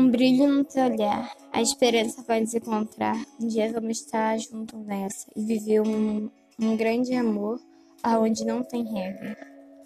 um brilho no teu olhar, a esperança vai nos encontrar. Um dia vamos estar juntos nessa e viver um, um grande amor aonde não tem regra.